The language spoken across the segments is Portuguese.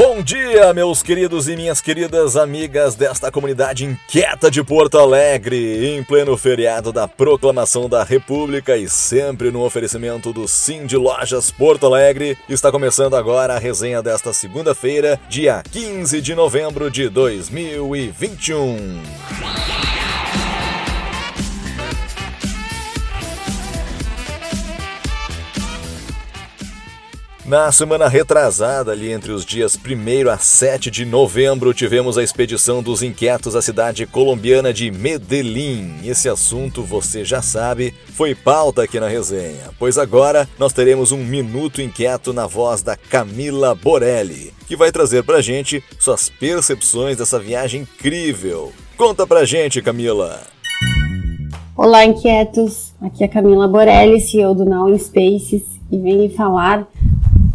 Bom dia, meus queridos e minhas queridas amigas desta comunidade inquieta de Porto Alegre, em pleno feriado da Proclamação da República e sempre no oferecimento do Sim de Lojas Porto Alegre. Está começando agora a resenha desta segunda-feira, dia 15 de novembro de 2021. Na semana retrasada, ali entre os dias 1 a 7 de novembro, tivemos a expedição dos inquietos à cidade colombiana de Medellín. Esse assunto, você já sabe, foi pauta aqui na resenha, pois agora nós teremos um Minuto Inquieto na voz da Camila Borelli, que vai trazer pra gente suas percepções dessa viagem incrível. Conta pra gente, Camila! Olá, inquietos! Aqui é a Camila Borelli, CEO do Now Spaces, e venho falar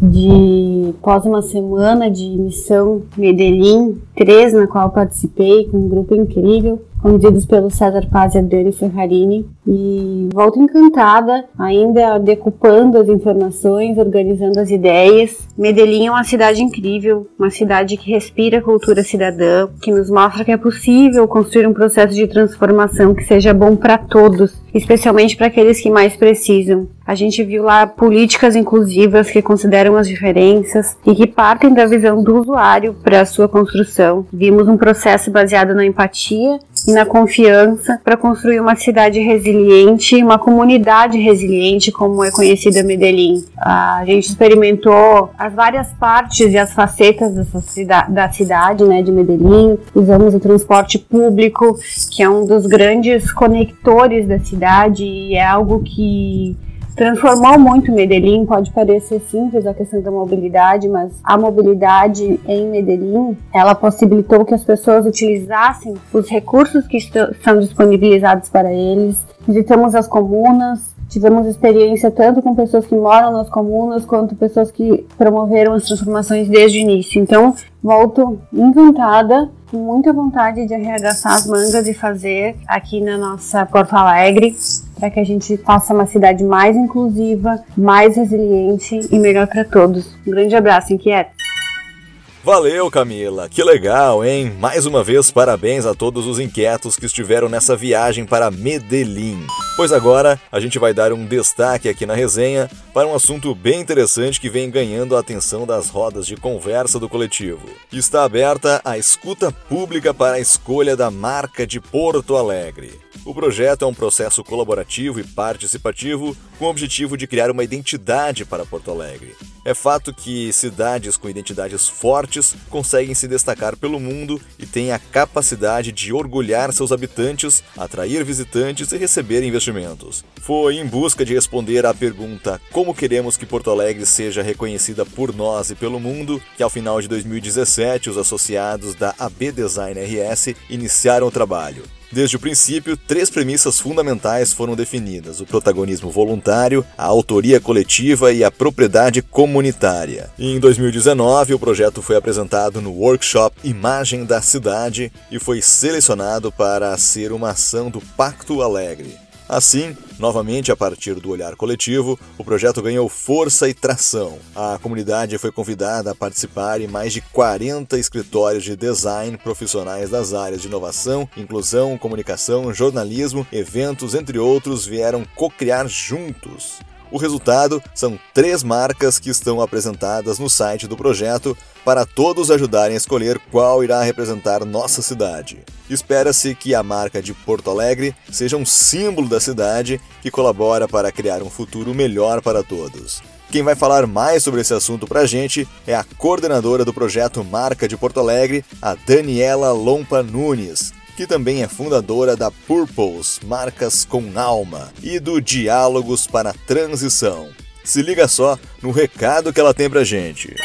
de após uma semana de missão Medellín 3, na qual participei com um grupo incrível, conduzidos pelo César Paz e Adriane Ferrarini. E volto encantada, ainda decupando as informações, organizando as ideias. Medellín é uma cidade incrível, uma cidade que respira cultura cidadã, que nos mostra que é possível construir um processo de transformação que seja bom para todos, especialmente para aqueles que mais precisam. A gente viu lá políticas inclusivas que consideram as diferenças e que partem da visão do usuário para a sua construção. Vimos um processo baseado na empatia e na confiança para construir uma cidade resiliente, uma comunidade resiliente, como é conhecida Medellín. A gente experimentou as várias partes e as facetas dessa da cidade, né, de Medellín. Usamos o transporte público, que é um dos grandes conectores da cidade e é algo que transformou muito Medellín. Pode parecer simples a questão da mobilidade, mas a mobilidade em Medellín, ela possibilitou que as pessoas utilizassem os recursos que são disponibilizados para eles. Visitamos as comunas, tivemos experiência tanto com pessoas que moram nas comunas quanto pessoas que promoveram as transformações desde o início. Então, volto encantada, com muita vontade de arregaçar as mangas e fazer aqui na nossa Porto Alegre para que a gente faça uma cidade mais inclusiva, mais resiliente e melhor para todos. Um grande abraço, inquieto! Valeu, Camila! Que legal, hein? Mais uma vez, parabéns a todos os inquietos que estiveram nessa viagem para Medellín. Pois agora a gente vai dar um destaque aqui na resenha para um assunto bem interessante que vem ganhando a atenção das rodas de conversa do coletivo. Está aberta a escuta pública para a escolha da marca de Porto Alegre. O projeto é um processo colaborativo e participativo com o objetivo de criar uma identidade para Porto Alegre. É fato que cidades com identidades fortes conseguem se destacar pelo mundo e têm a capacidade de orgulhar seus habitantes, atrair visitantes e receber investimentos. Foi em busca de responder à pergunta como queremos que Porto Alegre seja reconhecida por nós e pelo mundo que ao final de 2017 os associados da AB Design RS iniciaram o trabalho. Desde o princípio, três premissas fundamentais foram definidas: o protagonismo voluntário, a autoria coletiva e a propriedade comunitária. Em 2019, o projeto foi apresentado no workshop Imagem da Cidade e foi selecionado para ser uma ação do Pacto Alegre. Assim, novamente a partir do olhar coletivo, o projeto ganhou força e tração. A comunidade foi convidada a participar e mais de 40 escritórios de design profissionais das áreas de inovação, inclusão, comunicação, jornalismo, eventos, entre outros, vieram co-criar juntos. O resultado são três marcas que estão apresentadas no site do projeto para todos ajudarem a escolher qual irá representar nossa cidade. Espera-se que a marca de Porto Alegre seja um símbolo da cidade que colabora para criar um futuro melhor para todos. Quem vai falar mais sobre esse assunto para a gente é a coordenadora do projeto Marca de Porto Alegre, a Daniela Lompa Nunes que também é fundadora da Purpose Marcas com Alma e do Diálogos para a Transição. Se liga só no recado que ela tem pra gente.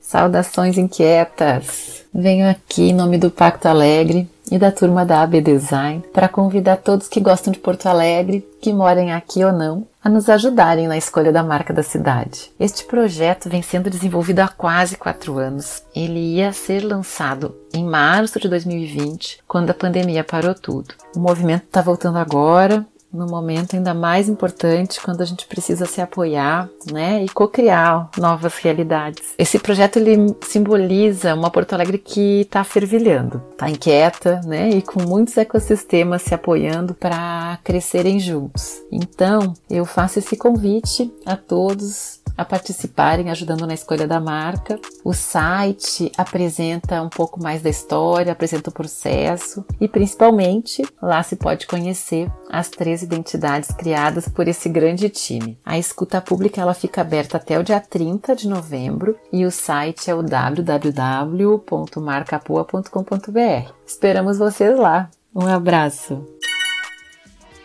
Saudações inquietas! Venho aqui em nome do Pacto Alegre e da turma da AB Design para convidar todos que gostam de Porto Alegre, que morem aqui ou não, a nos ajudarem na escolha da marca da cidade. Este projeto vem sendo desenvolvido há quase quatro anos. Ele ia ser lançado em março de 2020, quando a pandemia parou tudo. O movimento está voltando agora no momento ainda mais importante quando a gente precisa se apoiar, né, e co-criar novas realidades. Esse projeto ele simboliza uma Porto Alegre que está fervilhando, está inquieta, né, e com muitos ecossistemas se apoiando para crescerem juntos. Então, eu faço esse convite a todos a participarem, ajudando na escolha da marca. O site apresenta um pouco mais da história, apresenta o processo e principalmente lá se pode conhecer as três identidades criadas por esse grande time. A escuta pública ela fica aberta até o dia 30 de novembro e o site é o www.marcapoa.com.br. Esperamos vocês lá. Um abraço.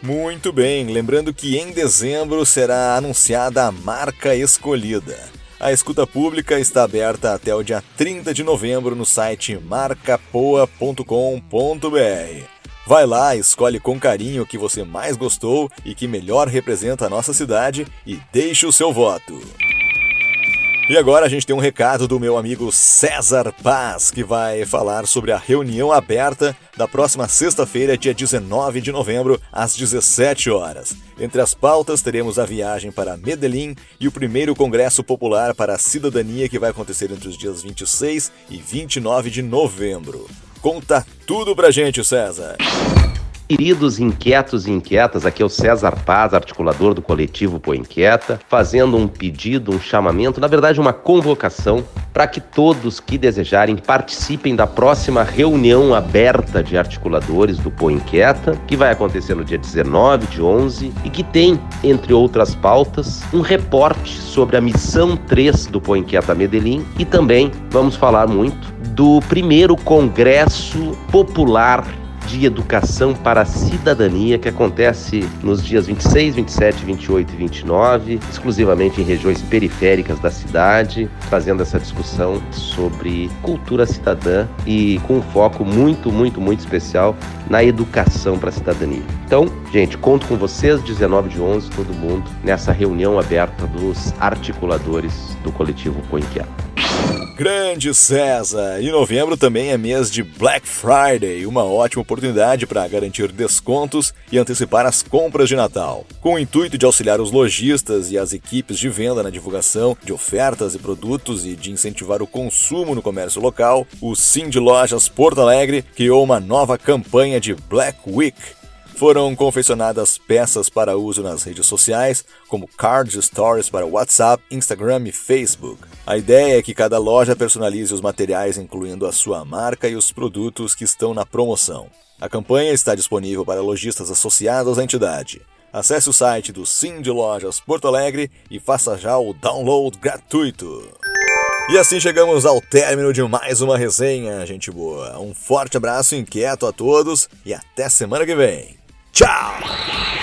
Muito bem, lembrando que em dezembro será anunciada a marca escolhida. A escuta pública está aberta até o dia 30 de novembro no site marcapoa.com.br. Vai lá, escolhe com carinho o que você mais gostou e que melhor representa a nossa cidade e deixe o seu voto. E agora a gente tem um recado do meu amigo César Paz, que vai falar sobre a reunião aberta da próxima sexta-feira, dia 19 de novembro, às 17 horas. Entre as pautas, teremos a viagem para Medellín e o primeiro Congresso Popular para a Cidadania, que vai acontecer entre os dias 26 e 29 de novembro. Conta tudo pra gente, César! Queridos inquietos e inquietas, aqui é o César Paz, articulador do coletivo Pô Inquieta, fazendo um pedido, um chamamento, na verdade uma convocação, para que todos que desejarem participem da próxima reunião aberta de articuladores do Pô Inquieta, que vai acontecer no dia 19 de 11 e que tem, entre outras pautas, um reporte sobre a missão 3 do Pô Inquieta Medellín. E também vamos falar muito do primeiro Congresso Popular de Educação para a Cidadania, que acontece nos dias 26, 27, 28 e 29, exclusivamente em regiões periféricas da cidade, trazendo essa discussão sobre cultura cidadã e com um foco muito, muito, muito especial na educação para a cidadania. Então, gente, conto com vocês, 19 de 11, todo mundo, nessa reunião aberta dos articuladores do coletivo Coinquieto. Grande César! E novembro também é mês de Black Friday, uma ótima oportunidade para garantir descontos e antecipar as compras de Natal. Com o intuito de auxiliar os lojistas e as equipes de venda na divulgação de ofertas e produtos e de incentivar o consumo no comércio local, o Sim de Lojas Porto Alegre criou uma nova campanha de Black Week foram confeccionadas peças para uso nas redes sociais, como cards stories para WhatsApp, Instagram e Facebook. A ideia é que cada loja personalize os materiais incluindo a sua marca e os produtos que estão na promoção. A campanha está disponível para lojistas associados à entidade. Acesse o site do Sim de Lojas Porto Alegre e faça já o download gratuito. E assim chegamos ao término de mais uma resenha, gente boa. Um forte abraço inquieto a todos e até semana que vem. Tchau!